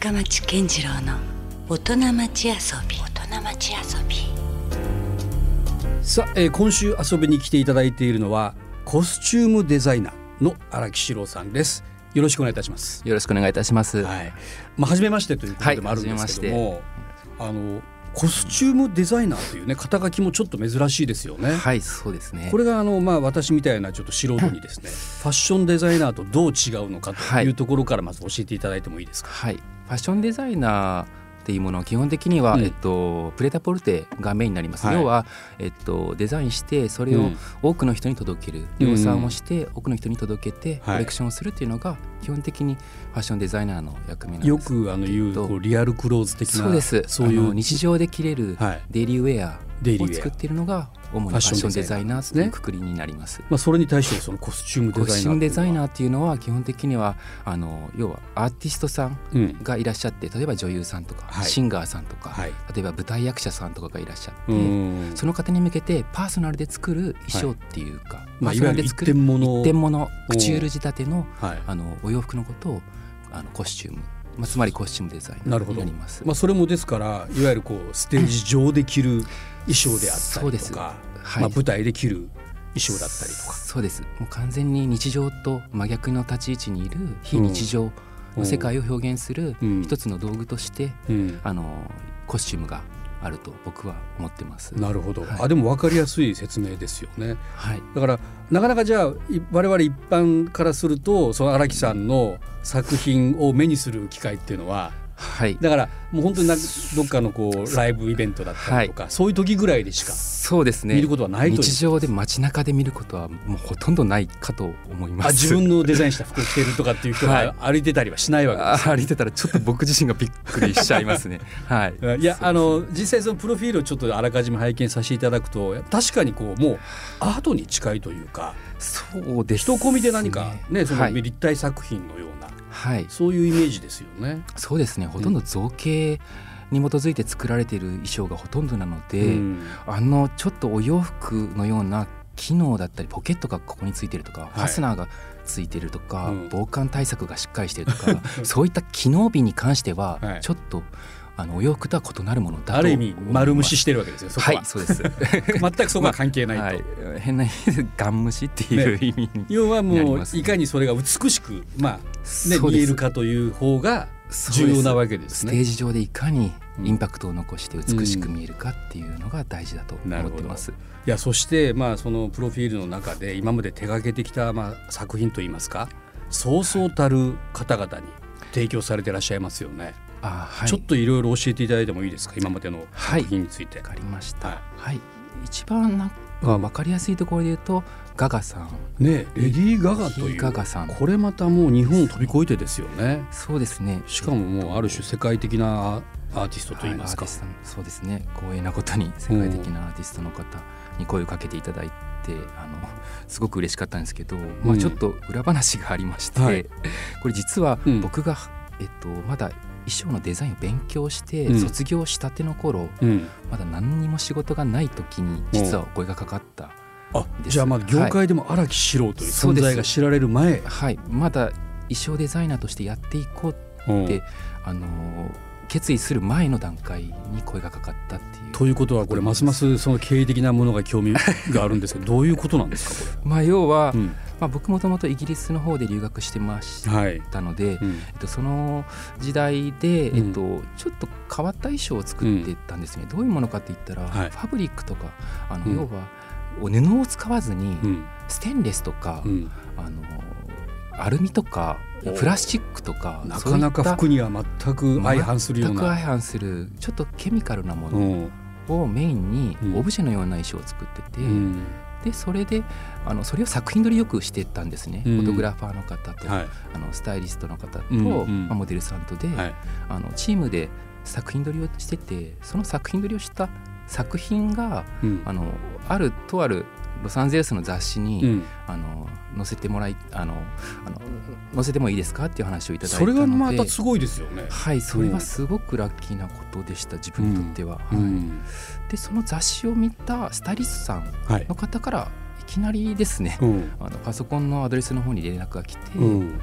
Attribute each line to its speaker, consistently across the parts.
Speaker 1: 深町健次郎の大人町遊び。大人町遊び。
Speaker 2: さあ、えー今週遊びに来ていただいているのはコスチュームデザイナーの荒木史郎さんです。よろしくお願いいたします。
Speaker 3: よろしくお願いいたします。
Speaker 2: はい。まあ初めましてということでもあるんですけども、あのコスチュームデザイナーというね肩書きもちょっと珍しいですよね、
Speaker 3: はい、そうですね。
Speaker 2: これがあのまあ私みたいなちょっと素人にですね ファッションデザイナーとどう違うのかと
Speaker 3: はい。
Speaker 2: いうところからまず教えていただいてもいいですか、
Speaker 3: はい、ファッションデザイナーっていうものは基本的には、
Speaker 2: うん。
Speaker 3: えっとプレタポルテがメインになります。
Speaker 2: はい。
Speaker 3: 要はえっとデザインしてそれを
Speaker 2: うん。
Speaker 3: 多くの人に届ける、量産をして多くの人に届けて
Speaker 2: はい。
Speaker 3: コレクションをするっていうのが基本的にファッションデザイナーの役目なんです。
Speaker 2: よくあの言うこうリアルクローズ的な
Speaker 3: そうです。
Speaker 2: そういう
Speaker 3: 日常で着れる
Speaker 2: はい。
Speaker 3: デイリーウェア
Speaker 2: デイリーウェア。
Speaker 3: を作っているのが主にファッションデザイナーというくくりになります。
Speaker 2: まあ、それに対してそのコスチュームデ
Speaker 3: コスチュームデザイ
Speaker 2: ー
Speaker 3: ナーっていうのは基本的にはあの要はアーティストさん
Speaker 2: うん。
Speaker 3: がいらっしゃって例えば女優さんとか、
Speaker 2: はい。
Speaker 3: シンガーさんとか、
Speaker 2: はい。
Speaker 3: 例えば舞台役者さんとかがいらっしゃって、
Speaker 2: うん。
Speaker 3: その方に向けてパーソナルで作る衣装っていうか、
Speaker 2: まあ、
Speaker 3: パー
Speaker 2: いわゆる一点物。
Speaker 3: 一点物クチュール仕立ての
Speaker 2: はい。
Speaker 3: あのお洋服のことをあのコスチューム、まあ、つまりコスチュームデザイナーに
Speaker 2: な
Speaker 3: ります。
Speaker 2: まあ、それもですからいわゆるこうステージ上で着る衣装であった
Speaker 3: そうです
Speaker 2: りとか、
Speaker 3: はい
Speaker 2: まあ、舞台で着る衣装だったりとか。
Speaker 3: そうです。もう完全に日常と真逆の立ち位置にいる非日常の世界を表現する
Speaker 2: うん。
Speaker 3: 一つの道具として、
Speaker 2: うん。
Speaker 3: あのコスチュームがあると僕は思ってます。
Speaker 2: なるほど、
Speaker 3: はい。
Speaker 2: あでも分かりやすい説明ですよね。
Speaker 3: はい。
Speaker 2: だからなかなかじゃあい我々一般からするとその荒木さんの作品を目にする機会っていうのは
Speaker 3: はい。
Speaker 2: だからもう本当になどっかのこうライブイベントだったりとか、そういう時ぐらいでしか
Speaker 3: そうですね。
Speaker 2: 見ることはないと
Speaker 3: 日常で街中で見ることはもうほとんどないかと思います。
Speaker 2: あ自分のデザインした服を着てるとかっていう人
Speaker 3: はい。
Speaker 2: が歩いてたりはしないわけです。
Speaker 3: あ歩いてたらちょっと僕自身がびっくりしちゃいますね。はい。
Speaker 2: いやあの実際そのプロフィールをちょっとあらかじめ拝見させていただくと確かにこうもうアートに近いというか
Speaker 3: そうです
Speaker 2: 人込みで何かねその
Speaker 3: はい、
Speaker 2: 立体作品のような、
Speaker 3: はい、
Speaker 2: そういうイメージですよね。
Speaker 3: そうですね。ほとんど造形に基づいて作られている衣装がほとんどなので、
Speaker 2: うん。
Speaker 3: あのちょっとお洋服のような機能だったりポケットがここについてるとか、ファスナーがついてるとか、
Speaker 2: うん。
Speaker 3: 防寒対策がしっかりしてるとか そういった機能美に関しては
Speaker 2: はい。
Speaker 3: ちょっと、あのお洋服とは異なるものだと
Speaker 2: ある意味丸無視
Speaker 3: し
Speaker 2: してるわけですよそこは、
Speaker 3: はいそうです。
Speaker 2: 全くそこは関係ないと、
Speaker 3: はい、変なガン虫っていう意味に、
Speaker 2: 要はもういかにそれが美しく、まあね、見えるかという方が重要なわけですね。
Speaker 3: ステージ上でいかに
Speaker 2: うん。
Speaker 3: インパクトを残して美しく見えるかっていうのが大事だと思ってます。
Speaker 2: いやそしてまあそのプロフィールの中で今まで手掛けてきたまあ作品といいますかそうそうたる方々に提供されていらっしゃいますよね、
Speaker 3: あはい、
Speaker 2: ちょっといろいろ教えていただいてもいいですか？今までの
Speaker 3: はい。
Speaker 2: 作品について。
Speaker 3: わかりました。
Speaker 2: は
Speaker 3: はい、一番なんか分かりやすいところで言うとガガさん。
Speaker 2: ねレディー・ガガという
Speaker 3: ガガさん。
Speaker 2: これまたもう日本を飛び越えてですよね。
Speaker 3: そうですね。
Speaker 2: しかももうある種世界的なアーティストといいますか、
Speaker 3: はいそうですね。光栄なことに世界的なアーティストの方に声をかけていただいて、あのすごく嬉しかったんですけど、まあ、ちょっと裏話がありまして、
Speaker 2: はい。
Speaker 3: これ実は
Speaker 2: うん。
Speaker 3: 僕が、えっと、まだ衣装のデザインを勉強して
Speaker 2: うん。
Speaker 3: 卒業したての頃、
Speaker 2: うん、
Speaker 3: まだ何にも仕事がない時に実はお声がかかった、
Speaker 2: あじゃあまあ業界でも荒木史郎という存在が知られる前、
Speaker 3: はい、まだ衣装デザイナーとしてやっていこう
Speaker 2: うん。
Speaker 3: であの決意する前の段階に声がかかったっていう。
Speaker 2: ということはこれますますその経営的なものが興味があるんですけど どういうことなんですかこ
Speaker 3: まあ、要は、
Speaker 2: れ。うん。
Speaker 3: まあ、僕もともとイギリスの方で留学してまし
Speaker 2: はい。
Speaker 3: たので、
Speaker 2: うん。
Speaker 3: えっと、その時代で、
Speaker 2: うん。
Speaker 3: えっと、ちょっと変わった衣装を作ってたんですね、どういうものかって言ったら、
Speaker 2: はい。
Speaker 3: ファブリックとかあの、
Speaker 2: うん。
Speaker 3: 要は布を使わずに、
Speaker 2: うん。
Speaker 3: ステンレスとか、
Speaker 2: うん。
Speaker 3: あのアルミとか
Speaker 2: お
Speaker 3: プラスチックとか
Speaker 2: なかなか服には全く相反するよう
Speaker 3: 全く相
Speaker 2: な。
Speaker 3: 反するちょっとケミカルなも
Speaker 2: う
Speaker 3: の
Speaker 2: ん。
Speaker 3: をメインに
Speaker 2: うん。
Speaker 3: オブジェのような衣装を作ってて、
Speaker 2: うん。
Speaker 3: でそれであのそれを作品撮りよくしてったんですね、
Speaker 2: うん。
Speaker 3: フォトグラファーの方と、
Speaker 2: はい。
Speaker 3: あのスタイリストの方と、
Speaker 2: うんうん。
Speaker 3: まあ、モデルさんとで、
Speaker 2: はい。
Speaker 3: あのチームで作品撮りをしててその作品撮りをした作品が
Speaker 2: うん。
Speaker 3: あのあるとあるロサンゼルスの雑誌に、
Speaker 2: うん。
Speaker 3: あの載せてもらいあのあの載せてもいいですかっていう話をいただいた
Speaker 2: そ
Speaker 3: ので
Speaker 2: れがまたすごいですよね。
Speaker 3: はいそれはすごくラッキーなことでした自分にとっては、はい。
Speaker 2: うん。
Speaker 3: でその雑誌を見たスタイリストさん
Speaker 2: はい。
Speaker 3: の方からいきなりですね、
Speaker 2: うん。
Speaker 3: あのパソコンのアドレスの方に連絡が来て、
Speaker 2: うん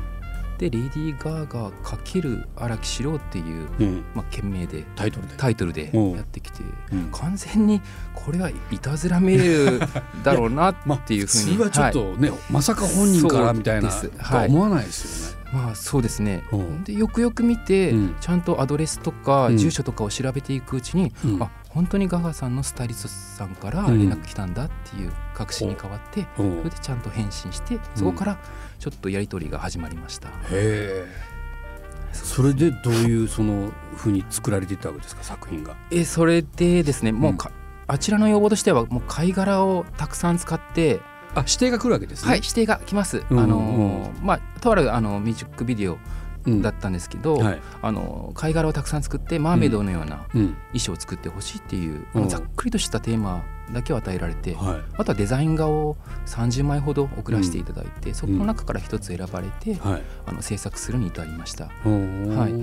Speaker 3: でレディー・ガーガー×荒木史郎っていう、
Speaker 2: うん、
Speaker 3: まあ、件名で
Speaker 2: タイトルで。
Speaker 3: タイトルで
Speaker 2: うん。
Speaker 3: やってきて
Speaker 2: うん。
Speaker 3: 完全にこれはいたずらメールだろうな っていうふうに、
Speaker 2: 普通はちょっとね、まさか本人からみたいなは思わないですよね。
Speaker 3: まあそうですね。
Speaker 2: うん。
Speaker 3: でよくよく見て、
Speaker 2: うん。
Speaker 3: ちゃんとアドレスとか
Speaker 2: うん。
Speaker 3: 住所とかを調べていくうちに、
Speaker 2: うん。
Speaker 3: あ本当にガガさんのスタイリストさんから
Speaker 2: うん。
Speaker 3: 連絡来たんだっていう確信に変わって、
Speaker 2: う。ん
Speaker 3: それでちゃんと返信してそこからちょっとやり取りが始まりました、
Speaker 2: へえ。それでどういうその風に作られていったわけですか作品が？
Speaker 3: えそれでですねもうか、あちらの要望としてはもう貝殻をたくさん使って、
Speaker 2: あ指定が来るわけですね。
Speaker 3: はい指定が来ます、
Speaker 2: うん
Speaker 3: あのーまあとあるあのミュージックビデオ
Speaker 2: うん
Speaker 3: だったんですけど、
Speaker 2: はい。
Speaker 3: あの貝殻をたくさん作ってマーメイドのような
Speaker 2: うん。
Speaker 3: 衣装を作ってほしいっていう、
Speaker 2: うん
Speaker 3: ざっくりとしたテーマだけを与えられて、
Speaker 2: は
Speaker 3: あとはデザイン画を30枚ほど送らせていただいて、そこの中から一つ選ばれて、
Speaker 2: い。はい。
Speaker 3: あの制作するに至りましただ
Speaker 2: はい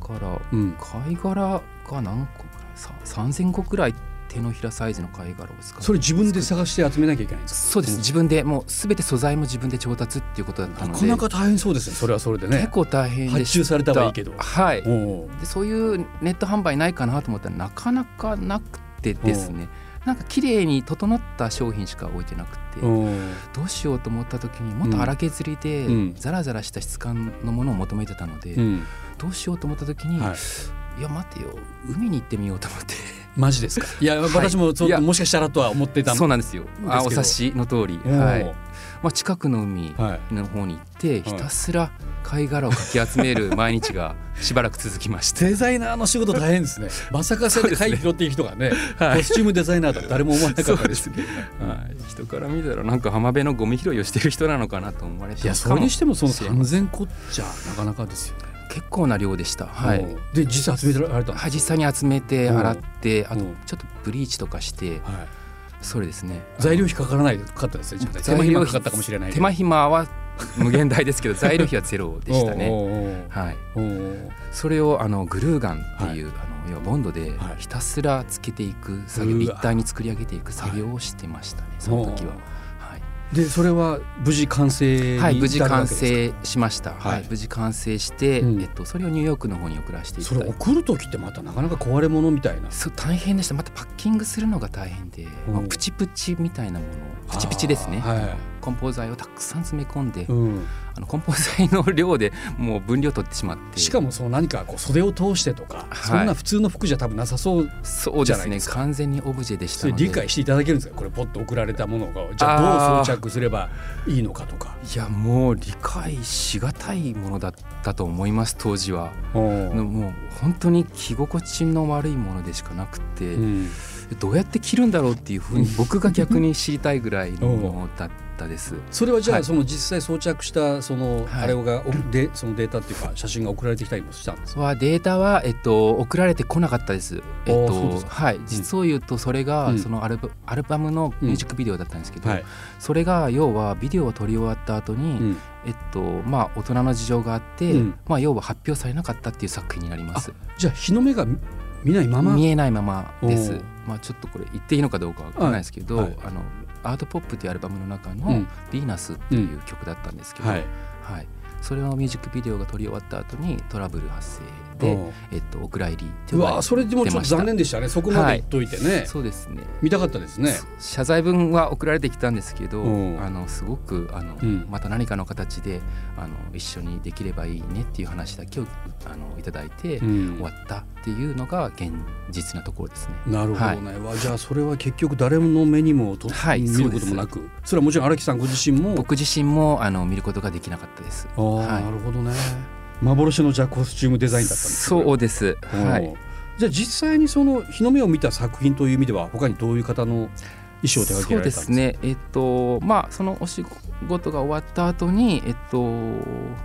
Speaker 3: から
Speaker 2: うん。
Speaker 3: 貝殻が何個くらい？さ3000個くらい手のひらサイズの貝殻を使って
Speaker 2: それ自分で探して集めなきゃいけないんですか？
Speaker 3: そうです自分でもう全て素材も自分で調達っていうことだったので
Speaker 2: なかなか大変そうですね。それはそれでね
Speaker 3: 結。構大変で
Speaker 2: 発注されたはいいけど。
Speaker 3: はい
Speaker 2: お
Speaker 3: でそういうネット販売ないかなと思ったらなかなかなくてですねなんか綺麗に整った商品しか置いてなくて
Speaker 2: お。
Speaker 3: どうしようと思った時にもっと荒削りで
Speaker 2: うん
Speaker 3: ザラザラした質感のものを求めてたので、
Speaker 2: うん。
Speaker 3: どうしようと思った時に、
Speaker 2: はい。
Speaker 3: い、や待てよ海に行ってみようと思って
Speaker 2: マジですか？いや、私もちょっともしかしたらとは思ってた。
Speaker 3: そうなんですよあお察しの通り、はいまあ、近くの海
Speaker 2: はい。
Speaker 3: の方に行ってひたすら貝殻をかき集める毎日がしばらく続きまして。
Speaker 2: デザイナーの仕事大変ですね。まさかそれで貝拾っていく人がね、
Speaker 3: はい
Speaker 2: コスチュームデザイナーだと誰も思わなかったですけどね。
Speaker 3: はい、人から見たらなんか浜辺のゴミ拾いをしてる人なのかなと思われて
Speaker 2: いや、それにしてもその
Speaker 3: かもしれません
Speaker 2: 3000個じゃなかなかですよね。
Speaker 3: 結構な量でした。はい、
Speaker 2: で、実際集められた
Speaker 3: はい、実際に集めて
Speaker 2: うん
Speaker 3: 洗ってあと
Speaker 2: うん
Speaker 3: ちょっとブリーチとかして
Speaker 2: はい。
Speaker 3: それですね。
Speaker 2: 材料費かからないかったですね。手間暇かかったかもしれない。
Speaker 3: 手間暇は無限大ですけど材料費はゼロでしたね。はい。それをあのグルーガンっていう、あの要はボンドで
Speaker 2: はい。
Speaker 3: ひたすらつけていく作業、立体に作り上げていく作業をしてましたね、その時は。はい
Speaker 2: で、それは無事完成に
Speaker 3: はい、無事完成しました。
Speaker 2: は
Speaker 3: はいい、無事完成して、
Speaker 2: うん
Speaker 3: えっとそれをニューヨークの方に送らせてい
Speaker 2: それ
Speaker 3: ただいて。
Speaker 2: 送る時ってまたなかなか壊れ物みたいな？
Speaker 3: そう大変でした。またパッキングするのが大変で、
Speaker 2: うん
Speaker 3: まあプチプチみたいなものをプチプチですね。
Speaker 2: はい
Speaker 3: 梱包材をたくさん詰め込んで、
Speaker 2: うん。
Speaker 3: あの梱包材の量でもう分量取ってしまって。
Speaker 2: しかもその何かこう袖を通してとか、
Speaker 3: はい
Speaker 2: そんな普通の服じゃ多分なさそう
Speaker 3: そうですね。
Speaker 2: じゃないですか
Speaker 3: 完全にオブジェでした
Speaker 2: 理解していただけるんですか？これポッと送られたものがじゃあどう装着すればいいのかとか。
Speaker 3: いやもう理解しがたいものだったと思います当時は。のもう本当に着心地の悪いものでしかなくて。
Speaker 2: うん
Speaker 3: どうやって着るんだろうっていうふうに僕が逆に知りたいぐらいのものだったです。
Speaker 2: それはじゃあ
Speaker 3: はい。
Speaker 2: その実際装着したその
Speaker 3: はい。
Speaker 2: あれがおでそのデータっていうか写真が送られてきたりもしたんですか？
Speaker 3: はデータは、えっと、送られてこなかったです。えっとはい、実を言うとそれが、
Speaker 2: うん。
Speaker 3: そのアルバアルバムのミュージックビデオだったんですけど、
Speaker 2: はい。
Speaker 3: それが要はビデオを撮り終わった後に、
Speaker 2: うん。
Speaker 3: えっとまあ大人の事情があって、
Speaker 2: うん。
Speaker 3: まあ要は発表されなかったっていう作品になります。
Speaker 2: じゃあ日の目が見見ないまま？
Speaker 3: 見えないままです。まあちょっとこれ言っていいのかどうかわからないですけど、
Speaker 2: はいはい。
Speaker 3: あのアートポップっていうアルバムの中の
Speaker 2: うん「
Speaker 3: ヴィーナス」っていう曲だったんですけど、
Speaker 2: はい。
Speaker 3: はい、それのミュージックビデオが撮り終わった後にトラブル発生で、
Speaker 2: おう
Speaker 3: えっと、お蔵入りって
Speaker 2: うわそれでもちょっと残念でしたね。そこまで言っといてね、
Speaker 3: そうですね。
Speaker 2: 見たかったですね。
Speaker 3: 謝罪文は送られてきたんですけど
Speaker 2: うん。
Speaker 3: あのすごくあの、
Speaker 2: うん。
Speaker 3: また何かの形であの一緒にできればいいねっていう話だけをあのいただいて、
Speaker 2: うん。
Speaker 3: 終わったっていうのが現実なところですね。
Speaker 2: なるほどね、わじゃあそれは結局誰の目にもと、
Speaker 3: はい
Speaker 2: 見ることもなく。それはもちろん荒木さんご自身も。
Speaker 3: 僕自身もあの見ることができなかったです。
Speaker 2: あー、
Speaker 3: はい。
Speaker 2: なるほどね幻のじゃあコスチュームデザインだったんです
Speaker 3: そうです。
Speaker 2: は
Speaker 3: はい。
Speaker 2: じゃあ実際にその日の目を見た作品という意味では他にどういう方の衣装を手掛け
Speaker 3: そうで
Speaker 2: られたんですか？
Speaker 3: すね。えっとまあそのお仕事が終わった後にえっと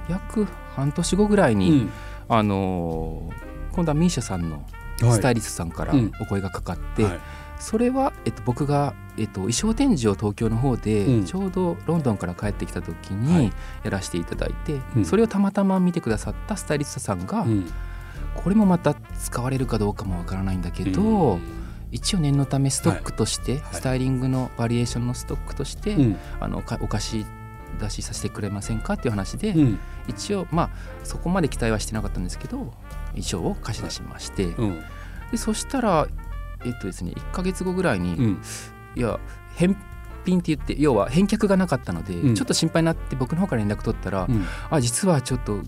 Speaker 3: 約半年後ぐらいに、
Speaker 2: うん。
Speaker 3: あの今度はミーシャさんの
Speaker 2: はい。
Speaker 3: スタイリストさんから
Speaker 2: うん。
Speaker 3: お声がかかって、
Speaker 2: はい
Speaker 3: それは、えっと、僕が、えっと、衣装展示を東京の方で、
Speaker 2: うん。
Speaker 3: ちょうどロンドンから帰ってきた時
Speaker 2: はい。
Speaker 3: にやらせていただいて、
Speaker 2: うん。
Speaker 3: それをたまたま見てくださったスタイリストさんが、
Speaker 2: うん。
Speaker 3: これもまた使われるかどうかもわからないんだけど、
Speaker 2: うん。
Speaker 3: 一応念のためストックとして、
Speaker 2: はい。
Speaker 3: スタイリングのバリエーションのストックとして、
Speaker 2: うん。
Speaker 3: あのかお貸し出しさせてくれませんかっていう話で、
Speaker 2: うん。
Speaker 3: 一応まあそこまで期待はしてなかったんですけど衣装を貸し出しまして、
Speaker 2: うん。
Speaker 3: でそしたらえっとですね1ヶ月後ぐらいに、
Speaker 2: うん。
Speaker 3: いや返品って言って要は返却がなかったので、
Speaker 2: うん。
Speaker 3: ちょっと心配になって僕の方から連絡取ったら、
Speaker 2: うん。
Speaker 3: あ実はちょっと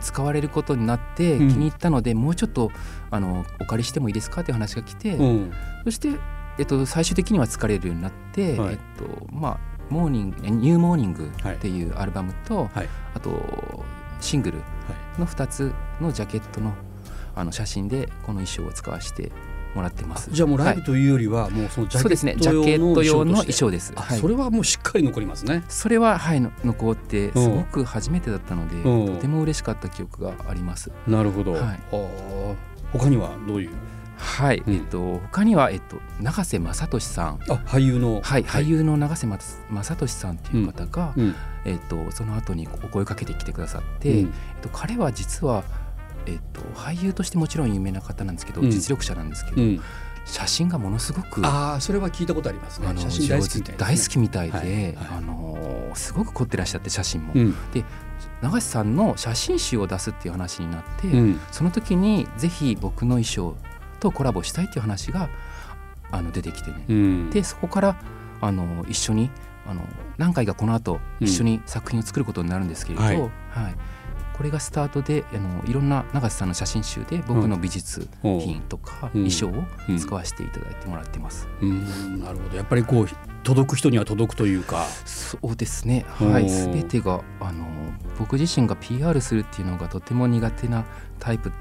Speaker 3: 使われることになって気
Speaker 2: うん。
Speaker 3: に入ったので、もうちょっとあのお借りしてもいいですかっていう話が来て、
Speaker 2: うん。
Speaker 3: そして、えっと、最終的には疲れるようになって、
Speaker 2: はい。
Speaker 3: えっとまあモーニングえニューモーニングっていうアルバムと、
Speaker 2: はい。
Speaker 3: あとシングルの2つのジャケットのあの写真でこの衣装を使わせてもらってます。
Speaker 2: じゃあもうライブ
Speaker 3: はい
Speaker 2: というよりはもうそのジャ
Speaker 3: そうですね。ジャケット用の衣装です。
Speaker 2: あ
Speaker 3: はい。
Speaker 2: それはもうしっかり残りますね。
Speaker 3: それは、はい、の残って
Speaker 2: うん
Speaker 3: すごく初めてだったので、
Speaker 2: うん。
Speaker 3: とても嬉しかった記憶があります。
Speaker 2: なるほど、
Speaker 3: はい。
Speaker 2: 他にはどういう？
Speaker 3: はい、
Speaker 2: うん。
Speaker 3: えっと他にはえっと永瀬正敏さん、
Speaker 2: あ俳優の。
Speaker 3: はい、俳優の永瀬正敏さんっていう方が、
Speaker 2: うん。
Speaker 3: えっとその後にお声かけてきてくださって、
Speaker 2: うん。
Speaker 3: えっと彼は実はえっと俳優としてもちろん有名な方なんですけど、
Speaker 2: うん。
Speaker 3: 実力者なんですけど、
Speaker 2: うん。
Speaker 3: 写真がものすごく
Speaker 2: ああそれは聞いたことありますね。
Speaker 3: あの
Speaker 2: 写真大好きみたいですね。
Speaker 3: 大好きみたいで、
Speaker 2: はいはい。
Speaker 3: あのすごく凝ってらっしゃって写真も、
Speaker 2: うん。
Speaker 3: 永瀬さんの写真集を出すっていう話になって、
Speaker 2: うん。
Speaker 3: その時にぜひ僕の衣装とコラボしたいっていう話があの出てきてね、
Speaker 2: うん。
Speaker 3: でそこからあの一緒にあの何回かこの後
Speaker 2: うん。
Speaker 3: 一緒に作品を作ることになるんですけれど、
Speaker 2: は
Speaker 3: はいいこれがスタートであのいろんな永瀬さんの写真集で僕の美術品とか
Speaker 2: う。ん
Speaker 3: 衣装を
Speaker 2: うん。
Speaker 3: 使わせていただいてもらってます。
Speaker 2: うん。なるほど。やっぱりこう届く人には届くというか。
Speaker 3: そうですね、はい、全てがあの僕自身が PR するっていうのがとても苦手なタイプ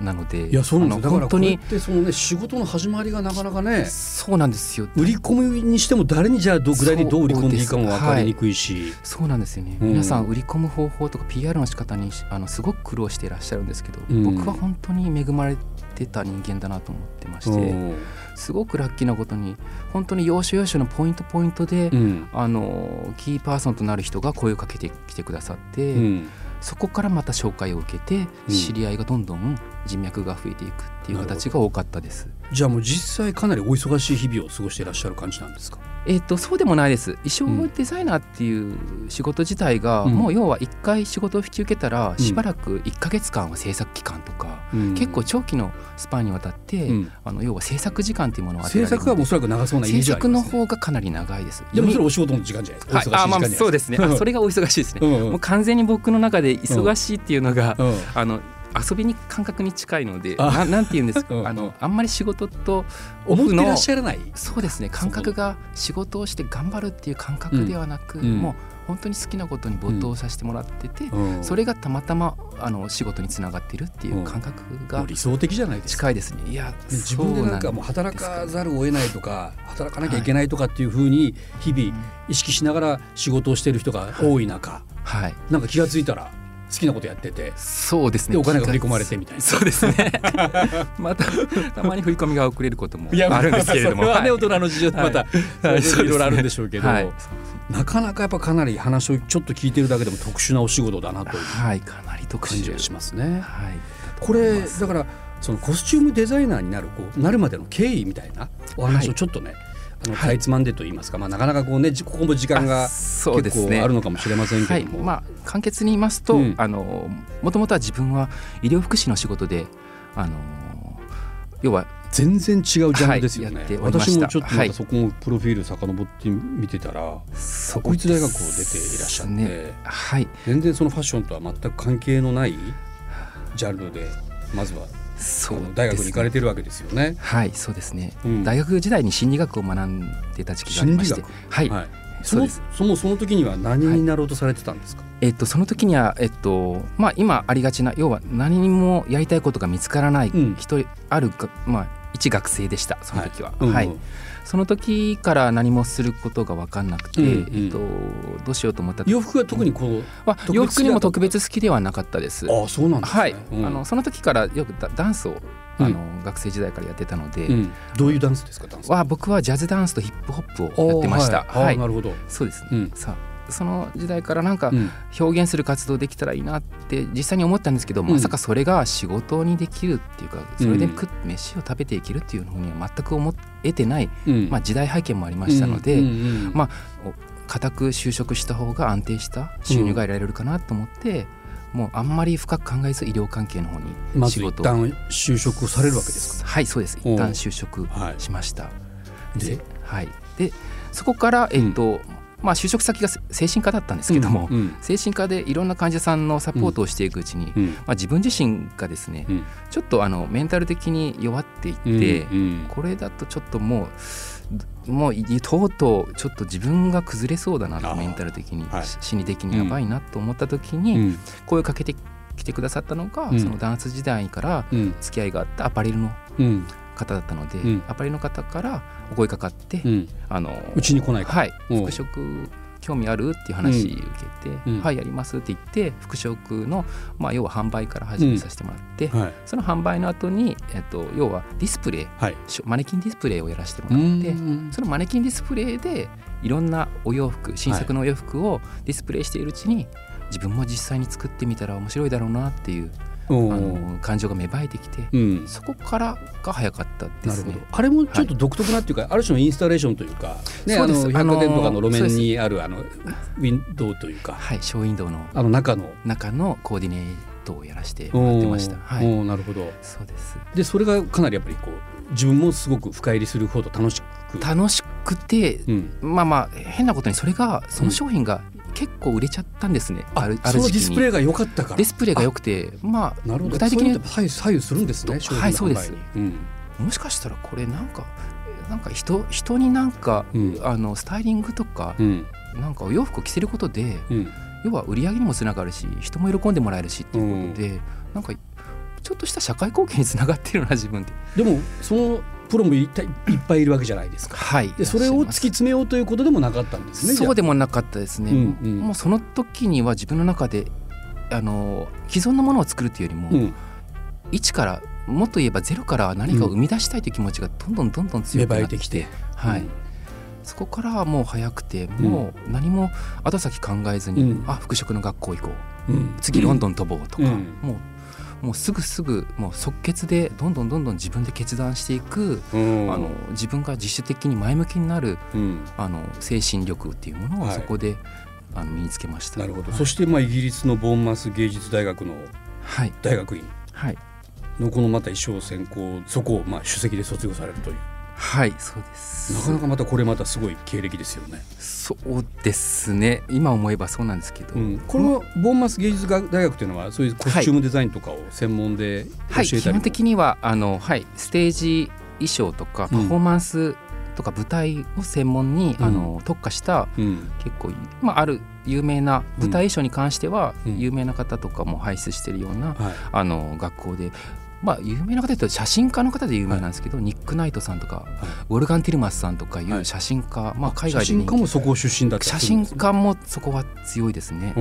Speaker 3: なので
Speaker 2: いやそうなんですよ。だからそのね仕事の始まりがなかなかね
Speaker 3: そうなんですよ。
Speaker 2: 売り込みにしても誰にじゃあど具体的にどう売り込んでいいかも分かりにくいし。
Speaker 3: そうなんですよね、
Speaker 2: うん。
Speaker 3: 皆さん売り込む方法とか PR の仕方にあのすごく苦労していらっしゃるんですけど、
Speaker 2: うん。
Speaker 3: 僕は本当に恵まれてた人間だなと思ってまして、
Speaker 2: うん
Speaker 3: すごくラッキーなことに本当に要所要所のポイントポイントで、
Speaker 2: うん。
Speaker 3: あのキーパーソンとなる人が声をかけてきてくださって、
Speaker 2: うん
Speaker 3: そこからまた紹介を受けて
Speaker 2: うん。
Speaker 3: 知り合いがどんどん人脈が増えていくっていう形が多かったです。
Speaker 2: じゃあもう実際かなりお忙しい日々を過ごしていらっしゃる感じなんですか？
Speaker 3: えっとそうでもないです。衣装デザイナーっていう仕事自体が、
Speaker 2: うん。
Speaker 3: もう要は1回仕事を引き受けたら
Speaker 2: ん。
Speaker 3: しばらく1か月間は制作期間とか、結構長期のスパンにわたって、
Speaker 2: うん。
Speaker 3: あの要は制作時間っていうものを
Speaker 2: 制作はおそらく長そうなイメー
Speaker 3: 制作の
Speaker 2: ジはありますね。
Speaker 3: 方がかなり長いです。
Speaker 2: でもそれ
Speaker 3: よ
Speaker 2: お仕事の時間じゃないですか、
Speaker 3: はい、あまあそうですね。あそ
Speaker 2: れ
Speaker 3: れがお忙しいですね、
Speaker 2: うん。うん
Speaker 3: もう完全に僕の中で忙しいっていうのが、
Speaker 2: うん。
Speaker 3: あの遊びに感覚に近いので
Speaker 2: あ。
Speaker 3: ななんて言うんですか、
Speaker 2: うん。
Speaker 3: あのあんまり仕事とオフの
Speaker 2: らっしゃらない？
Speaker 3: そうですね。感覚が仕事をして頑張るっていう感覚ではなく、
Speaker 2: うん。うん。
Speaker 3: もう本当に好きなことに没頭させてもらってて、
Speaker 2: うん。
Speaker 3: それがたまたまあの仕事につながってるっていう感覚
Speaker 2: も
Speaker 3: が
Speaker 2: う理想的じゃないですか。
Speaker 3: 近いですね。いや
Speaker 2: 自分でなんかもう働かざるを得ないとか働かなきゃいけないとかっていうふうに日々意識しながら仕事をしている人が多い中
Speaker 3: はい。
Speaker 2: なんか気がついたら好きなことやってて。
Speaker 3: そうですね。
Speaker 2: でお金が振り込まれてみたいな。
Speaker 3: そうですね。またたまに振り込みが遅れることも
Speaker 2: いや
Speaker 3: あるんですけれども。
Speaker 2: それはね
Speaker 3: はい
Speaker 2: 大人の事情ってまた、
Speaker 3: はい。
Speaker 2: ろいろあるんでしょうけど、
Speaker 3: はい。
Speaker 2: なかなかやっぱかなり話をちょっと聞いてるだけでも特殊なお仕事だなという
Speaker 3: はいかなり特殊。
Speaker 2: 感じがしますね。
Speaker 3: はい。
Speaker 2: これだからそのコスチュームデザイナーになるこうなるまでの経緯みたいなお話をちょっとね、あの
Speaker 3: はい。
Speaker 2: かいつまんでと言いますか、まあ、なかなかこうねじここも時間が結構あるのかもしれませんけども、
Speaker 3: はい。まあ、簡潔に言いますと、
Speaker 2: うん。
Speaker 3: あのもともとは自分は医療福祉の仕事であの要は
Speaker 2: 全然違うジャンルですよね、
Speaker 3: はい
Speaker 2: 私もちょっとま
Speaker 3: はい。
Speaker 2: たそこもプロフィール遡って見てたら、
Speaker 3: そ
Speaker 2: 国立大学を出ていらっしゃって、
Speaker 3: ねはい。
Speaker 2: 全然そのファッションとは全く関係のないジャンルでまずは
Speaker 3: そう
Speaker 2: 大学に行かれてるわけですよね。
Speaker 3: はいそうですね、
Speaker 2: うん。
Speaker 3: 大学時代に心理学を学んでた時期がありまして。
Speaker 2: 心理
Speaker 3: はい、
Speaker 2: はい、その
Speaker 3: そうです。
Speaker 2: そもその時には何になろうとされてたんですか、
Speaker 3: えっと、その時には、えっとまあ、今ありがちな要は何にもやりたいことが見つからない
Speaker 2: うん。
Speaker 3: 一人、あるが、まあ、一学生でしたその時は。
Speaker 2: うんうん。
Speaker 3: はい。その時から何もすることが分かんなくて、
Speaker 2: うんうん。
Speaker 3: えっと、どうしようと思った
Speaker 2: 洋服は特にこう、
Speaker 3: は
Speaker 2: 特別
Speaker 3: 洋服にも特別好きではなかったです。
Speaker 2: ああそうなんですね。
Speaker 3: はい、
Speaker 2: うん。
Speaker 3: あのその時からよくダダンスをあの、学生時代からやってたので、
Speaker 2: うん。どういうダンスですかダンス
Speaker 3: は？僕はジャズダンスとヒップホップをやってました。
Speaker 2: はい。あ
Speaker 3: はい。
Speaker 2: ーなるほど。
Speaker 3: そうですね。
Speaker 2: うん。
Speaker 3: さあその時代からなんか
Speaker 2: うん。
Speaker 3: 表現する活動できたらいいなって実際に思ったんですけど、
Speaker 2: ん。
Speaker 3: まさかそれが仕事にできるっていうかそれで
Speaker 2: うん
Speaker 3: 食っ飯を食べていけるっていうふうには全く思えてない、
Speaker 2: うん。
Speaker 3: まあ、時代背景もありましたので、
Speaker 2: うんうんうん
Speaker 3: まあお固く就職した方が安定した収入が得られるかなと思って、もうあんまり深く考えず医療関係の方に仕事を
Speaker 2: 旦就職をされるわけですか？
Speaker 3: はいそうです。一旦就職
Speaker 2: はい。
Speaker 3: しました。
Speaker 2: で？
Speaker 3: はい、でそこから、えっとまあ、就職先がせ精神科だったんですけども、
Speaker 2: うん
Speaker 3: 精神科でいろんな患者さんのサポートをしていくうちに、
Speaker 2: うん。
Speaker 3: まあ、自分自身がですね、
Speaker 2: うん。
Speaker 3: ちょっとあのメンタル的に弱っていって、
Speaker 2: うん
Speaker 3: これだとちょっともうもういとうとうちょっと自分が崩れそうだなとメンタル的に、
Speaker 2: はい。
Speaker 3: し心理的にやばいなと思った時に、
Speaker 2: うん。
Speaker 3: 声をかけてきてくださったのが、
Speaker 2: うん。
Speaker 3: そのダンス時代から
Speaker 2: うん。
Speaker 3: 付き合いがあったアパレルの
Speaker 2: うん
Speaker 3: 方だったので、
Speaker 2: うん。
Speaker 3: アパレルの方からお声かかって、
Speaker 2: うん。
Speaker 3: あの
Speaker 2: うちに来ないか。
Speaker 3: はい。服飾興味あるっていう話受けて、
Speaker 2: うん。
Speaker 3: はいやりますって言って服飾の、まあ、要は販売から始めさせてもらって、
Speaker 2: はい。
Speaker 3: その販売の後に、えっと、要はディスプレイ
Speaker 2: はい。
Speaker 3: しマネキンディスプレイをやらせても
Speaker 2: う
Speaker 3: らって、
Speaker 2: ん。
Speaker 3: そのマネキンディスプレイでいろんなお洋服新作のお洋服をディスプレイしているうちに、自分も実際に作ってみたら面白いだろうなっていうあの感情が芽生えてきて、
Speaker 2: うん
Speaker 3: そこからが早かったですね
Speaker 2: なるほど。あれもちょっと独特なっていうか、ある種のインスタレーションというか、ね、あ
Speaker 3: そうです
Speaker 2: の百貨店とかの路面にあるあのウィンドウというか、
Speaker 3: はい、ショーウィンドウの
Speaker 2: あの中の
Speaker 3: 中のコーディネートをやらせてもらってました。はい、
Speaker 2: なるほど。
Speaker 3: そうです。
Speaker 2: でそれがかなりやっぱりこう自分もすごく深入りするほど楽しく。
Speaker 3: 楽しくて、
Speaker 2: うん。
Speaker 3: まあまあ変なことにそれがその商品が結構売れちゃったんですね。あるある時期に
Speaker 2: ディスプレイが良かったから。
Speaker 3: ディスプレイが良くて、まあ
Speaker 2: なるほど。
Speaker 3: 具体的に
Speaker 2: 左右左右するんですね。
Speaker 3: はいそうです
Speaker 2: うん。
Speaker 3: もしかしたらこれなんかなんか人人になんか、
Speaker 2: うん
Speaker 3: あのスタイリングとか、
Speaker 2: うん。
Speaker 3: なんかお洋服を着せることで
Speaker 2: うん。
Speaker 3: 要は売り上げにもつながるし人も喜んでもらえるしっていうことで、なんかちょっとした社会貢献につながってるな自分って
Speaker 2: でもそのプロもいっぱいいっぱいいるわけじゃないですか。
Speaker 3: はい。
Speaker 2: でそれを突き詰めようということでもなかったんですね。
Speaker 3: そう
Speaker 2: で
Speaker 3: でもなかったですね、
Speaker 2: うんうん。
Speaker 3: もうその時には自分の中であの既存のものを作るっていうよりも、
Speaker 2: うん。
Speaker 3: 一からもっと言えばゼロから何かを生み出したいという気持ちがどんどんどんどん
Speaker 2: 芽
Speaker 3: 強くなって
Speaker 2: きて。
Speaker 3: はい。
Speaker 2: うん。
Speaker 3: そこからはもう早くてもう何も後先考えずに、
Speaker 2: うん。
Speaker 3: あ服飾の学校行こう。
Speaker 2: うん。
Speaker 3: 次ロンドン飛ぼうとか、
Speaker 2: うん。
Speaker 3: もうもうすぐすぐもう即決でどんどんどんどん自分で決断していく、
Speaker 2: うん
Speaker 3: あの自分が自主的に前向きになる
Speaker 2: うん。
Speaker 3: あの精神力っていうものを
Speaker 2: はい
Speaker 3: そこで、あの身につけました。
Speaker 2: なるほど。
Speaker 3: はい
Speaker 2: そしてまあイギリスのボーンマス芸術大学の
Speaker 3: はい、
Speaker 2: 大学院
Speaker 3: はい、
Speaker 2: のこのまた衣装専攻そこをまあ首席で卒業されるという。
Speaker 3: はい、そうです。
Speaker 2: なかなかまたこれまたすごい経歴ですよね。
Speaker 3: そうですね。今思えばそうなんですけど、
Speaker 2: うん、このボーンマス芸術大学というのはそういうコスチュームデザインとかを専門で教えた
Speaker 3: はい、
Speaker 2: りも、
Speaker 3: 基本的にはあのはいステージ衣装とかパフォーマンスとか舞台を専門に、
Speaker 2: うん。
Speaker 3: あの特化した
Speaker 2: うん。
Speaker 3: 結構まあある有名な舞台衣装に関しては、
Speaker 2: うん。
Speaker 3: 有名な方とかも輩出してるような、
Speaker 2: はい。
Speaker 3: あの学校で。まあ、有名な方でいうと写真家の方で有名なんですけど、ニック・ナイトさんとか、ウォルガン・ティルマスさんとかい
Speaker 2: はい。う
Speaker 3: 写真家、まあ、海
Speaker 2: 写
Speaker 3: 外で人気
Speaker 2: 真家もそこ出身だ
Speaker 3: 写真家もそこは強いですね。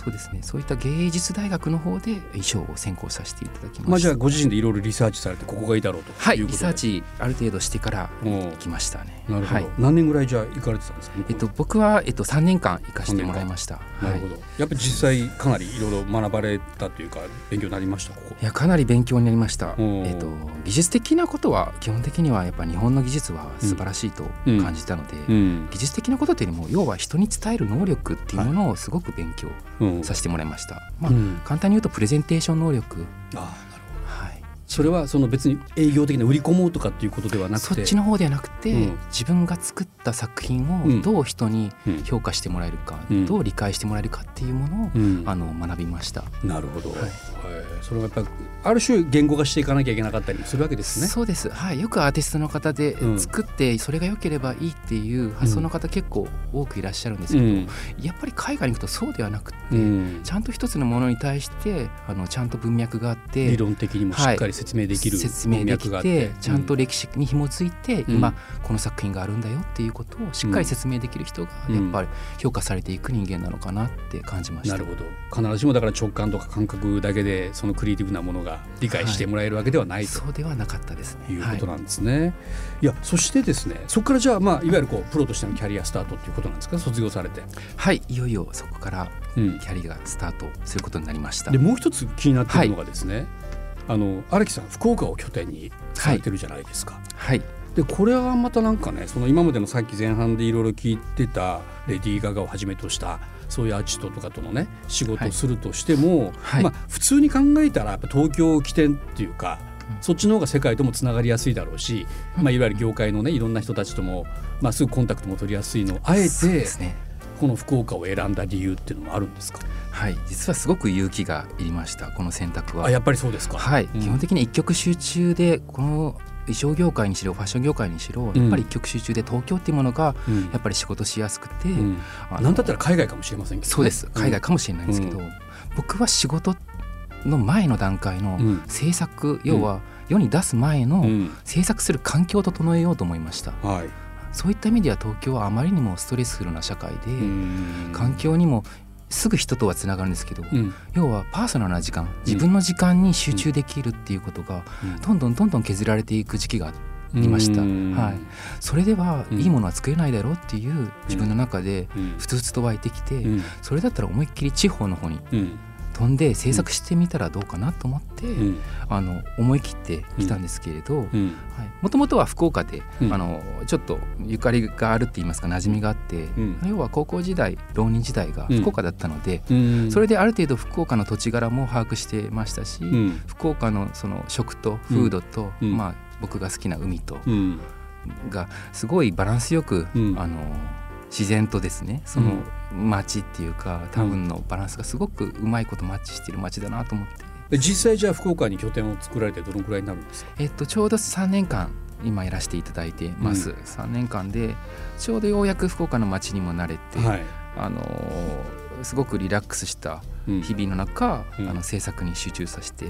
Speaker 2: うん
Speaker 3: そうですね。そういった芸術大学の方で衣装を専攻させていただきました。
Speaker 2: まあじゃあご自身でいろいろリサーチされてここがいいだろうと。
Speaker 3: はいリサーチある程度してから
Speaker 2: う。ん
Speaker 3: 行きましたね。
Speaker 2: なるほど、
Speaker 3: はい。
Speaker 2: 何年ぐらいじゃあ行かれてたんですか、
Speaker 3: えっと僕はえっと三年間行かせてもらいました。はい。
Speaker 2: なるほど、やっぱり実際かなりいろいろ学ばれたというか勉強になりましたここ？
Speaker 3: いやかなり勉強になりました。
Speaker 2: う。ん
Speaker 3: えっと技術的なことは基本的にはやっぱ日本の技術は素晴らしいと
Speaker 2: うん
Speaker 3: 感じたので、
Speaker 2: うん。
Speaker 3: 技術的なことっていうよりも要は人に伝える能力っていうものをすごく勉強
Speaker 2: うん
Speaker 3: させてもらいました。まあ、
Speaker 2: うん
Speaker 3: 簡単に言うとプレゼンテーション能力、
Speaker 2: ああなるほど。
Speaker 3: はい、
Speaker 2: それはその別に営業的な売り込もうとかっていうことではなくて？
Speaker 3: そっちの方ではなくて、
Speaker 2: うん。
Speaker 3: 自分が作った作品
Speaker 2: うん。
Speaker 3: をどう人に
Speaker 2: うん。
Speaker 3: 評価してもらえるか、
Speaker 2: うん。
Speaker 3: どう理解してもらえるかっていうものを、
Speaker 2: うん。
Speaker 3: あの学びました。
Speaker 2: なるほど、
Speaker 3: はい
Speaker 2: はいそれはやっぱりある種言語化していかなきゃいけなかったりもするわけですね。
Speaker 3: そうです、はい、よくアーティストの方で
Speaker 2: うん。
Speaker 3: 作ってそれが良ければいいっていう発想の方結構多くいらっしゃるんですけど、
Speaker 2: うん。
Speaker 3: やっぱり海外に行くとそうではなくて、
Speaker 2: うん。
Speaker 3: ちゃんと一つのものに対してあのちゃんと文脈があって
Speaker 2: 理論的にもしっかり説明できる
Speaker 3: 説明でき
Speaker 2: 文脈があって
Speaker 3: てちゃんと歴史に紐づいて、
Speaker 2: うん。
Speaker 3: 今この作品があるんだよっていうことをしっかり説明できる人が
Speaker 2: うん。
Speaker 3: やっぱり評価されていく人間なのかなって感じました。
Speaker 2: なるほど。必ずしもだから直感とか感覚だけでそのクリエイティブなものが理解してもらえるわけではないと
Speaker 3: そうではなかったですね。
Speaker 2: いうこと
Speaker 3: はい
Speaker 2: なんですね。い、やそしてですねそこからじゃあ、まあ、いわゆるこうプロとしてのキャリアスタートっていうことなんですか？卒業されて。
Speaker 3: はい、いよいよそこから
Speaker 2: うん
Speaker 3: キャリアがスタートすることになりました。
Speaker 2: でもう一つ気になっているのがですね、あの荒木さん福岡を拠点にされてるじゃないですか。
Speaker 3: はい、
Speaker 2: でこれはまたなんかねその今までのさっき前半でいろいろ聞いてたレディー・ガガをはじめとしたそういうアーティストとかとのね仕事をするとしても、
Speaker 3: はい。
Speaker 2: まあ、普通に考えたらやっぱ東京起点っていうか、そっちの方が世界ともつながりやすいだろうし、まあ、いわゆる業界のねいろんな人たちとも、まあ、すぐコンタクトも取りやすいのをあえて
Speaker 3: ね
Speaker 2: この福岡を選んだ理由っていうのもあるんですか？
Speaker 3: はい。実はすごく勇気がいりましたこの選択は。
Speaker 2: あやっぱりそうですか。
Speaker 3: はい、
Speaker 2: うん。
Speaker 3: 基本的に一極集中でこの衣装業界にしろファッション業界にしろやっぱり一極集中で東京っていうものが
Speaker 2: うん。
Speaker 3: やっぱり仕事しやすくて、
Speaker 2: うん。
Speaker 3: あの
Speaker 2: なんだったら海外かもしれませんけどね、
Speaker 3: そうです。海外かもしれないんですけど、
Speaker 2: う
Speaker 3: 僕は仕事の前の段階の
Speaker 2: うん。
Speaker 3: 制作、要は世に出す前の
Speaker 2: うん。
Speaker 3: 制作する環境を整えようと思いました。
Speaker 2: はい。
Speaker 3: そういった意味では東京はあまりにもストレスフルな社会で、
Speaker 2: うん。
Speaker 3: 環境にもすぐ人とはつながるんですけど、
Speaker 2: うん。
Speaker 3: 要はパーソナルな時間自分の時間に集中できるっていうことが
Speaker 2: うん。
Speaker 3: どんどんどんどん削られていく時期がありました、
Speaker 2: うん。
Speaker 3: はい、それでは
Speaker 2: うん。
Speaker 3: いいものは作れないだろうっていう自分の中で
Speaker 2: うん。
Speaker 3: ふつふつと湧いてきて、
Speaker 2: うん。
Speaker 3: それだったら思いっきり地方の方に
Speaker 2: うん
Speaker 3: 飛んで制作してみたらどうかなと思って、
Speaker 2: うん。
Speaker 3: あの思い切ってきたんですけれど
Speaker 2: うん。
Speaker 3: もともとは福岡で、
Speaker 2: うん。
Speaker 3: あのちょっとゆかりがあるって言いますか馴染みがあって、
Speaker 2: ん。
Speaker 3: 要は高校時代浪人時代が福岡だったので、
Speaker 2: うん。
Speaker 3: それである程度福岡の土地柄も把握してましたし、
Speaker 2: うん。
Speaker 3: 福岡のその食とフードと、
Speaker 2: うん。
Speaker 3: まあ、僕が好きな海と
Speaker 2: うん。
Speaker 3: がすごいバランスよく、
Speaker 2: うん。
Speaker 3: あの自然とですねその街っていうかタウンのバランスがすごくうまいことマッチしてる街だなと思って、
Speaker 2: で実際じゃあ福岡に拠点を作られてどのくらいになるんですか？
Speaker 3: えっと、ちょうど3年間今やらせていただいてます、
Speaker 2: うん。
Speaker 3: 3年間でちょうどようやく福岡の街にも慣れて、
Speaker 2: はい。
Speaker 3: あのすごくリラックスした
Speaker 2: うん。
Speaker 3: 日々の中、
Speaker 2: うん。
Speaker 3: あの制作に集中させて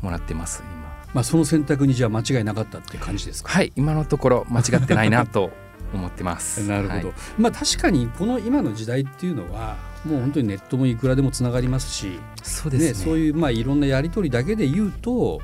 Speaker 3: もらってます今。
Speaker 2: まあその選択にじゃあ間違いなかったって感じですか？
Speaker 3: はい今のところ間違ってないなと思ってます。
Speaker 2: なるほど、
Speaker 3: はい。
Speaker 2: まあ確かにこの今の時代っていうのはもう本当にネットもいくらでもつながりますしね、
Speaker 3: そうですね。
Speaker 2: そういうまあいろんなやり取りだけで言うと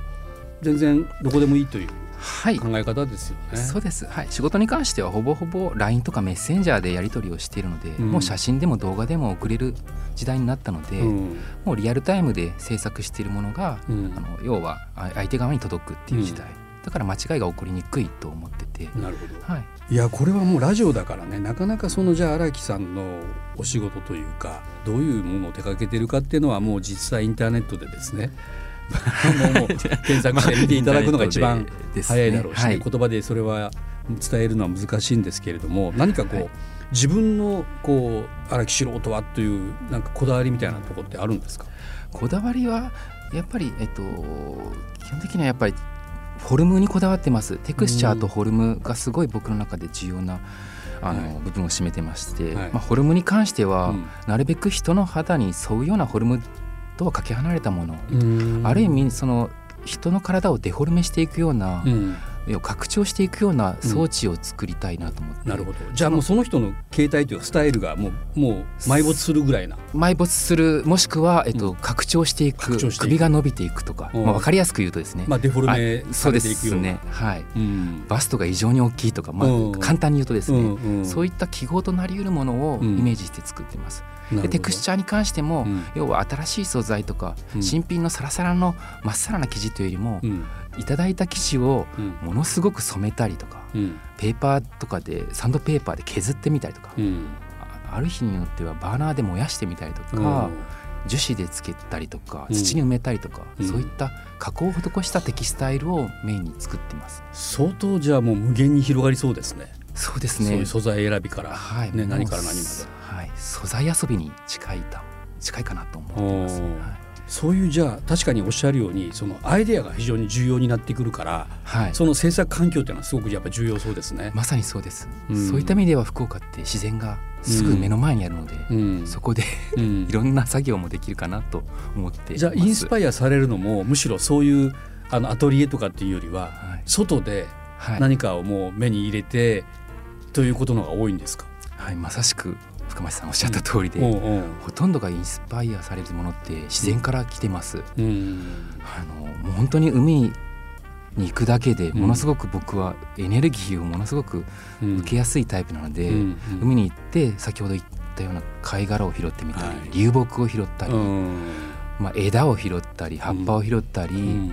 Speaker 2: 全然どこでもいいという
Speaker 3: はい。
Speaker 2: 考え方ですよね。
Speaker 3: そうです、はい、仕事に関してはほぼほぼ LINE とかメッセンジャーでやり取りをしているので、
Speaker 2: うん。
Speaker 3: もう写真でも動画でも送れる時代になったので、
Speaker 2: うん。
Speaker 3: もうリアルタイムで制作しているものが、
Speaker 2: うん。
Speaker 3: あの要はあ相手側に届くっていう時代、だから間違いが起こりにくいと思ってて、
Speaker 2: なるほど。
Speaker 3: はい、
Speaker 2: いやこれはもうラジオだからねなかなかそのじゃあ荒木さんのお仕事というかどういうものを手掛けてるかっていうのはもう実際インターネットでですね。検索して見ていただくのが一番早いだろうし、ね。
Speaker 3: はい
Speaker 2: 言葉でそれは伝えるのは難しいんですけれども何かこう、
Speaker 3: はい
Speaker 2: 自分のこう荒木素人はというなんかこだわりみたいなところってあるんですか、
Speaker 3: こだわりはやっぱり、えっと、基本的にはやっぱりフォルムにこだわってます。テクスチャーとフォルムがすごい僕の中で重要なあの、
Speaker 2: はい。
Speaker 3: 部分を占めてまして、
Speaker 2: はい。
Speaker 3: まあ、フォルムに関しては、
Speaker 2: うん。
Speaker 3: なるべく人の肌に沿うようなフォルムとはかけ離れたもの、
Speaker 2: うん。
Speaker 3: ある意味その人の体をデフォルメしていくような、
Speaker 2: うん
Speaker 3: 拡張していくような装置を作りたいなと思って、
Speaker 2: なるほど。じゃあもうその人の形態というかスタイルがもうもう埋没するぐらいな。
Speaker 3: 埋没するもしくは、えっと
Speaker 2: うん。
Speaker 3: 拡張していく
Speaker 2: 拡張していく。
Speaker 3: 首が伸びていくとか、
Speaker 2: うん。
Speaker 3: まあ、分かりやすく言うとですね、
Speaker 2: まあデフォル
Speaker 3: は
Speaker 2: メさ
Speaker 3: い。そうで
Speaker 2: れていくような、
Speaker 3: はい。
Speaker 2: うん。
Speaker 3: バストが異常に大きいとか、まあ
Speaker 2: うん。
Speaker 3: 簡単に言うとですね、
Speaker 2: うんうん。
Speaker 3: そういった記号となりうるものをイ
Speaker 2: うん。
Speaker 3: メージして作っています。でテクスチャーに関しても、
Speaker 2: うん。
Speaker 3: 要は新しい素材とか、
Speaker 2: うん。
Speaker 3: 新品のサラサラのまっさらな生地というよりも、
Speaker 2: うん
Speaker 3: いただいた生地を
Speaker 2: うん。
Speaker 3: ものすごく染めたりとか
Speaker 2: うん。
Speaker 3: ペーパーとかでサンドペーパーで削ってみたりとか、
Speaker 2: うん。
Speaker 3: あある日によってはバーナーで燃やしてみたりとか、樹脂でつけたりとか
Speaker 2: うん。
Speaker 3: 土に埋めたりとか、
Speaker 2: うん。
Speaker 3: そういった加工を施したテキスタイルをメインに作ってます。
Speaker 2: 相当じゃあもう無限に広がりそうですね。
Speaker 3: そうですね。
Speaker 2: そういう素材選びから、
Speaker 3: はい、
Speaker 2: ね、何から何まで。
Speaker 3: はい、素材遊びに近いた近いかなと思ってます、はい
Speaker 2: そういうじゃあ確かにおっしゃるようにそのアイデアが非常に重要になってくるから
Speaker 3: はい、
Speaker 2: その制作環境っていうのはすごくやっぱ重要そうですね。
Speaker 3: まさにそうです、
Speaker 2: うん
Speaker 3: そういった意味では福岡って自然がすぐ目の前にあるので、
Speaker 2: うん。
Speaker 3: そこで
Speaker 2: うん。
Speaker 3: いろんな作業もできるかなと思って。
Speaker 2: じゃあインスパ
Speaker 3: イ
Speaker 2: イアされるのもむしろそういうあのアトリエとかっていうよりは
Speaker 3: はい、
Speaker 2: 外で
Speaker 3: はい。
Speaker 2: 何かをもう目に入れてということの方が多いんですか、
Speaker 3: はい、まさしく深町さんおっしゃった通りで、
Speaker 2: おうおう。
Speaker 3: ほとんどがインスパイアされるものって自然から来てます、
Speaker 2: うん。
Speaker 3: あのもう本当に海に行くだけで
Speaker 2: うん。
Speaker 3: ものすごく僕はエネルギーをものすごく
Speaker 2: うん。
Speaker 3: 受けやすいタイプなので、
Speaker 2: うん。
Speaker 3: 海に行って先ほど言ったような貝殻を拾ってみたり、
Speaker 2: はい。
Speaker 3: 流木を拾ったり、
Speaker 2: うん。
Speaker 3: まあ、枝を拾ったり葉っぱを拾ったり、
Speaker 2: うん。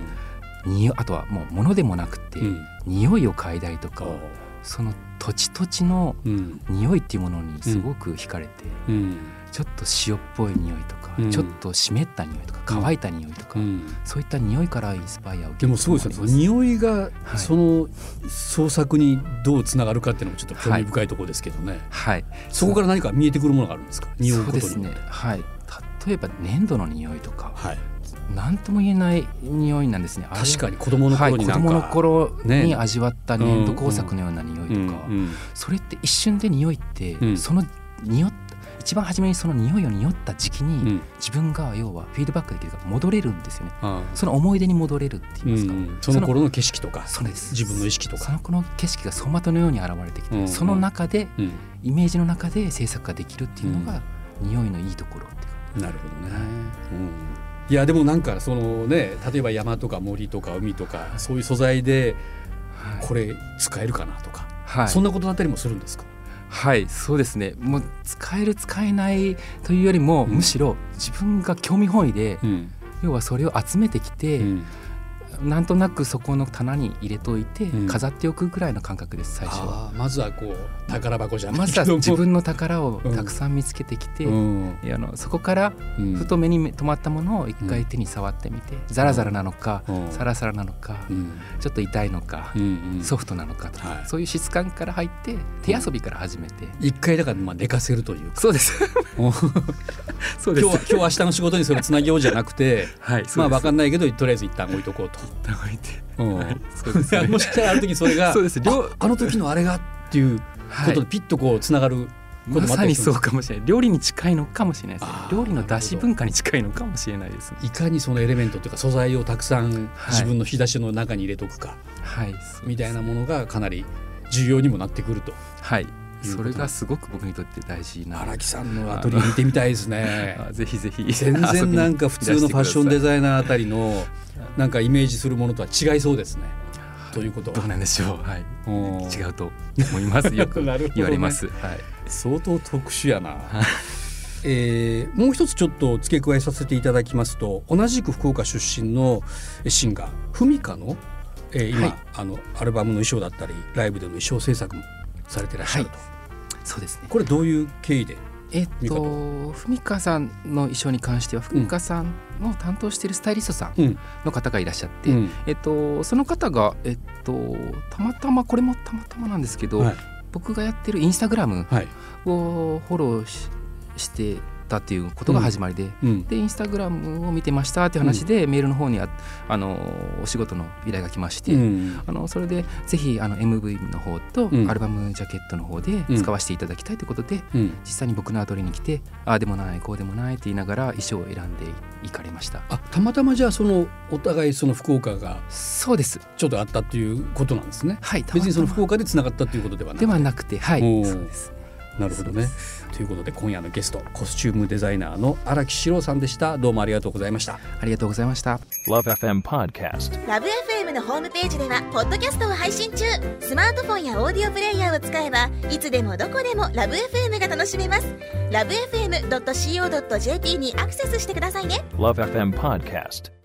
Speaker 3: にあとはもう物でもなくて、
Speaker 2: うん。
Speaker 3: 匂いを嗅いだりとか
Speaker 2: お
Speaker 3: その土地土地の
Speaker 2: うん。
Speaker 3: 匂いっていうものにすごく惹かれて、
Speaker 2: うん。
Speaker 3: ちょっと塩っぽい匂いとか、
Speaker 2: うん。
Speaker 3: ちょっと湿った匂いとか乾いた匂いとか、
Speaker 2: うん。
Speaker 3: そういった匂いからインスパイアを受け
Speaker 2: でもすごいです。ね
Speaker 3: もあります
Speaker 2: 匂いが
Speaker 3: はい。
Speaker 2: その創作にどうつながるかっていうのもちょっと興味深いところですけどね、
Speaker 3: はい。
Speaker 2: そこから何か見えてくるものがあるんですか？匂う。
Speaker 3: そう
Speaker 2: ことに。
Speaker 3: ですね。はい。例えば粘土の匂いとか
Speaker 2: はい、
Speaker 3: 何とも言えない匂いなんですね。
Speaker 2: 確かに子供の
Speaker 3: はい、
Speaker 2: 頃になんか、
Speaker 3: 子供の頃
Speaker 2: ね。
Speaker 3: に味わった粘土工作のような匂いとか、
Speaker 2: うんうん。
Speaker 3: それって一瞬で匂いって、
Speaker 2: うん。
Speaker 3: その匂っ一番初めにその匂いを匂った時期に、
Speaker 2: うん。
Speaker 3: 自分が要はフィードバックできるから戻れるんですよね。
Speaker 2: あ
Speaker 3: その思い出に戻れるって
Speaker 2: あ
Speaker 3: 言いますか、
Speaker 2: うんその頃の景色とか。
Speaker 3: そうです。
Speaker 2: 自分の意識とか、
Speaker 3: その子の景色が走馬灯のように現れてきて、
Speaker 2: うん
Speaker 3: その中で
Speaker 2: うん、
Speaker 3: イメージの中で制作ができるっていうのが、匂いのいいところっていうか。
Speaker 2: なるほどね、うん、いやでもなんかそのね例えば山とか森とか海とかそういう素材で
Speaker 3: はい。
Speaker 2: これ使えるかなとか、
Speaker 3: はい。
Speaker 2: そんなことだったりもするんですか？
Speaker 3: はいそうですね。もう使える使えないというよりも、
Speaker 2: うん。
Speaker 3: むしろ自分が興味本位で、
Speaker 2: うん。
Speaker 3: 要はそれを集めてきて、
Speaker 2: うん
Speaker 3: なんとなくそこの棚に入れといて、
Speaker 2: うん。
Speaker 3: 飾っておくぐらいの感覚です最初は。
Speaker 2: あーまずはこう宝箱じゃ
Speaker 3: まずは自分の宝をたくさん見つけてきて、
Speaker 2: うん。
Speaker 3: あのそこから
Speaker 2: うん。
Speaker 3: ふと目に留まったものを一回手に触ってみて、ザラザラなのか、
Speaker 2: うん。
Speaker 3: サラサラなのか、
Speaker 2: うん。
Speaker 3: ちょっと痛いのか、
Speaker 2: うんうん。
Speaker 3: ソフトなのかとか、
Speaker 2: はい。
Speaker 3: そういう質感から入って手遊びから始めて、
Speaker 2: 一回だからまあ寝かせるというか。
Speaker 3: そうです。
Speaker 2: 今
Speaker 3: そう
Speaker 2: 日は今日明日の仕事にそれつなげようじゃなくて
Speaker 3: はい
Speaker 2: まあ分か
Speaker 3: ん
Speaker 2: んないけどとりあえず一旦置いとこうと。
Speaker 3: 置いて。
Speaker 2: うん。
Speaker 3: そうですね。
Speaker 2: もしかしたらある時それが
Speaker 3: そうです。両
Speaker 2: ああの時のあれがっていうことでピッとこうつながることもあ
Speaker 3: まさに
Speaker 2: ったりす。るんです
Speaker 3: そうかもしれない。料理に近いのかもしれないですね。料理の出し文化に近いのかもしれないですね。
Speaker 2: いかにそのエレメントというか素材をたくさん
Speaker 3: はい。
Speaker 2: 自分の引き出しの中に入れとくか
Speaker 3: はい
Speaker 2: みたいなものがかなり重要にもなってくると。
Speaker 3: はいそれがすごく僕にとって大事な
Speaker 2: 荒木さんのアトリエ見てみたいですね。
Speaker 3: あぜひぜひ
Speaker 2: 全然なんか普通のファッションデ
Speaker 3: イ
Speaker 2: ザイナーあたりのなんかイメージするものとは違いそうですね。ということは。
Speaker 3: どうなんでしょう。はい。
Speaker 2: うん。
Speaker 3: 違うと思います。よく 言われます。はい。
Speaker 2: 相当特殊やな。えーもう一つちょっと付け加えさせていただきますと同じく福岡出身のシンガーフミカの、えー今、
Speaker 3: はい。
Speaker 2: あのアルバムの衣装だったりライブでの衣装制作もされてらっしゃると、
Speaker 3: そうですね。
Speaker 2: これどういう経緯で？
Speaker 3: えっとふみかさんの衣装に関してはふみかさんの担当しているスタイリストさん
Speaker 2: うん。
Speaker 3: の方がいらっしゃって、
Speaker 2: うん。
Speaker 3: えっと、その方が、えっと、たまたまこれもたまたまなんですけど、
Speaker 2: はい。
Speaker 3: 僕がやってるインスタグラム
Speaker 2: はい。
Speaker 3: をフォローししてたっていうことが始まりで、
Speaker 2: うん。
Speaker 3: でインスタグラムを見てましたっていう話で、メールの方にああのお仕事の依頼が来まして、
Speaker 2: うん。
Speaker 3: あのそれでぜひあの MV の方と
Speaker 2: うん。
Speaker 3: アルバムジャケットの方で使わせていただきたいということで、
Speaker 2: うん。
Speaker 3: 実際に僕のアトリエに来てああでもないこうでもないって言いながら衣装を選んでいかれました。
Speaker 2: あたまたまじゃあそのお互いその福岡が
Speaker 3: そうです。
Speaker 2: ちょっとあったっていうことなんですね。
Speaker 3: はい
Speaker 2: 別にその福岡でつながったっていうことではなく
Speaker 3: ではなくてはい。そうです
Speaker 2: なるほどね。ということで今夜のゲストコスチュームデザイナーの荒木史郎さんでした。どうもありがとうございました。
Speaker 3: ありがとうございました
Speaker 4: Love FM Podcast.
Speaker 5: ラブ f m のホームページではポッドキャストを配信中スマートフォンやオーディオプレイヤーを使えばいつでもどこでもラブ f m が楽しめますラブ FM.co.jp にアクセスしてくださいね
Speaker 4: Love FM Podcast.